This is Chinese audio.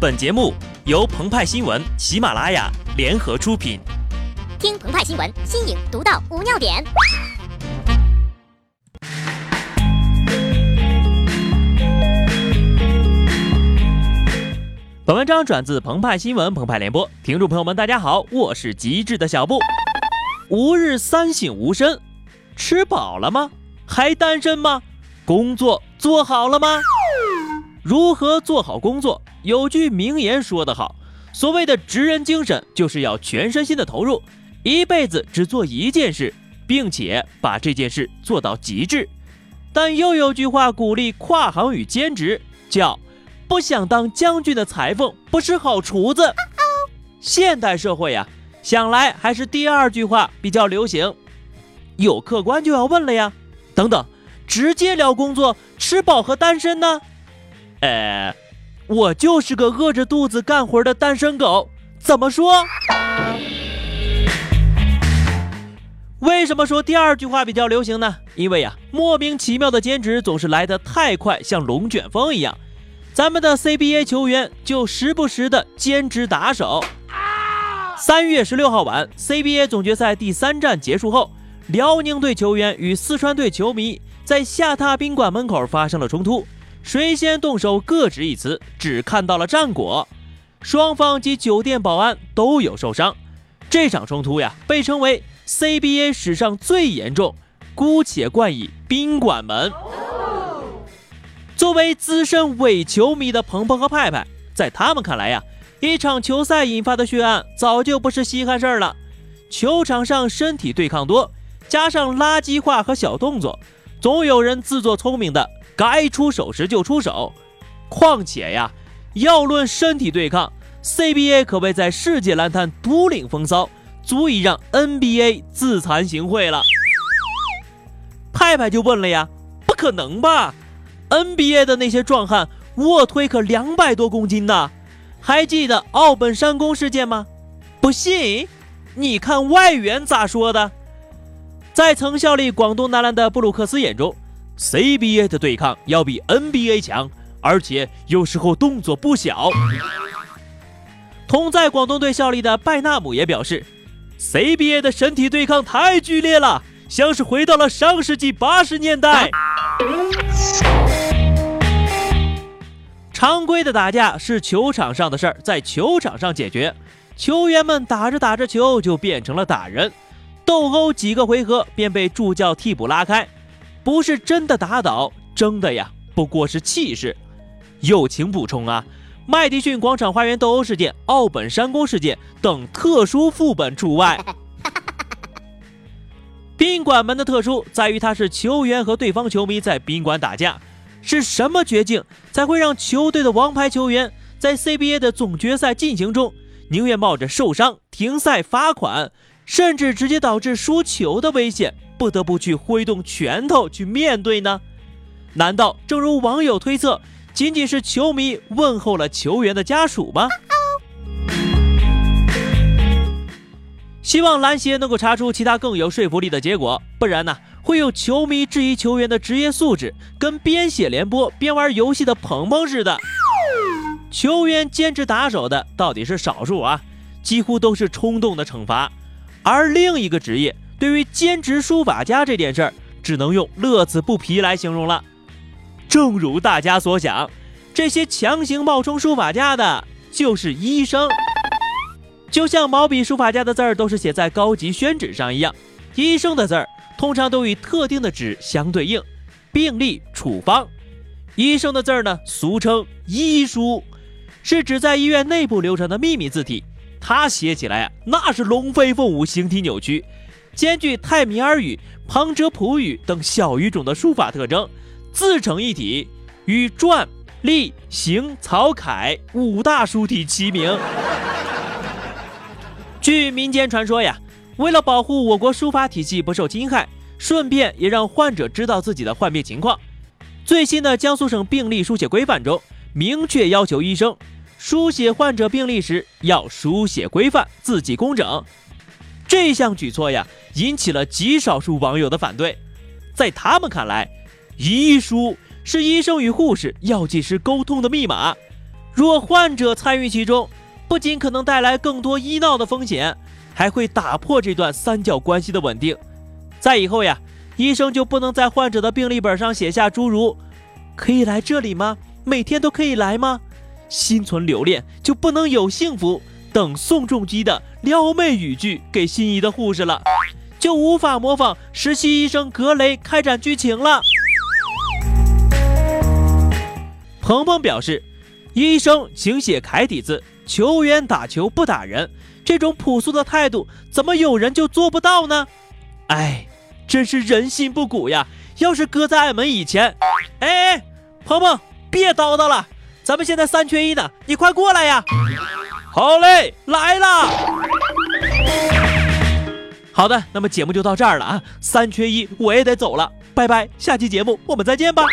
本节目由澎湃新闻、喜马拉雅联合出品。听澎湃新闻，新颖独到，无尿点。本文章转自澎湃新闻、澎湃联播，听众朋友们，大家好，我是极致的小布。吾日三省吾身：吃饱了吗？还单身吗？工作做好了吗？如何做好工作？有句名言说得好，所谓的职人精神，就是要全身心的投入，一辈子只做一件事，并且把这件事做到极致。但又有句话鼓励跨行与兼职，叫“不想当将军的裁缝不是好厨子”。现代社会呀，想来还是第二句话比较流行。有客官就要问了呀，等等，直接聊工作，吃饱和单身呢？呃，我就是个饿着肚子干活的单身狗，怎么说？为什么说第二句话比较流行呢？因为呀，莫名其妙的兼职总是来得太快，像龙卷风一样。咱们的 CBA 球员就时不时的兼职打手。三月十六号晚，CBA 总决赛第三战结束后，辽宁队球员与四川队球迷在下榻宾馆门口发生了冲突。谁先动手各执一词，只看到了战果。双方及酒店保安都有受伤。这场冲突呀，被称为 CBA 史上最严重，姑且冠以“宾馆门”。作为资深伪球迷的鹏鹏和派派，在他们看来呀，一场球赛引发的血案早就不是稀罕事儿了。球场上身体对抗多，加上垃圾话和小动作，总有人自作聪明的。该出手时就出手，况且呀，要论身体对抗，CBA 可谓在世界篮坛独领风骚，足以让 NBA 自惭形秽了。派派就问了呀，不可能吧？NBA 的那些壮汉卧推可两百多公斤呢，还记得奥本山宫事件吗？不信，你看外援咋说的？在曾效力广东男篮的布鲁克斯眼中。CBA 的对抗要比 NBA 强，而且有时候动作不小。同在广东队效力的拜纳姆也表示，CBA 的身体对抗太剧烈了，像是回到了上世纪八十年代。常规的打架是球场上的事儿，在球场上解决。球员们打着打着球就变成了打人，斗殴几个回合便被助教替补拉开。不是真的打倒，争的呀，不过是气势。友情补充啊，麦迪逊广场花园斗殴事件、奥本山宫事件等特殊副本除外。宾馆门的特殊在于，它是球员和对方球迷在宾馆打架。是什么绝境才会让球队的王牌球员在 CBA 的总决赛进行中，宁愿冒着受伤、停赛、罚款，甚至直接导致输球的危险？不得不去挥动拳头去面对呢？难道正如网友推测，仅仅是球迷问候了球员的家属吗？希望篮协能够查出其他更有说服力的结果，不然呢，会有球迷质疑球员的职业素质，跟边写联播边玩游戏的鹏鹏似的。球员兼职打手的到底是少数啊，几乎都是冲动的惩罚，而另一个职业。对于兼职书法家这件事儿，只能用乐此不疲来形容了。正如大家所想，这些强行冒充书法家的，就是医生。就像毛笔书法家的字儿都是写在高级宣纸上一样，医生的字儿通常都与特定的纸相对应，病历、处方。医生的字儿呢，俗称医书，是指在医院内部流传的秘密字体。他写起来啊，那是龙飞凤舞，形体扭曲。兼具泰米尔语、旁遮普语等小语种的书法特征，自成一体，与篆、隶、行、草、楷五大书体齐名。据民间传说呀，为了保护我国书法体系不受侵害，顺便也让患者知道自己的患病情况，最新的江苏省病历书写规范中明确要求医生书写患者病历时要书写规范，字迹工整。这项举措呀，引起了极少数网友的反对。在他们看来，医书是医生与护士、药剂师沟通的密码，若患者参与其中，不仅可能带来更多医闹的风险，还会打破这段三角关系的稳定。在以后呀，医生就不能在患者的病历本上写下诸如“可以来这里吗？每天都可以来吗？心存留恋就不能有幸福”等宋仲基的撩妹语句给心仪的护士了，就无法模仿实习医生格雷开展剧情了。鹏鹏表示，医生请写楷体字，球员打球不打人，这种朴素的态度，怎么有人就做不到呢？哎，真是人心不古呀！要是搁在俺们以前，哎哎，鹏鹏别叨叨了，咱们现在三缺一呢，你快过来呀！好嘞，来啦！好的，那么节目就到这儿了啊，三缺一，我也得走了，拜拜，下期节目我们再见吧。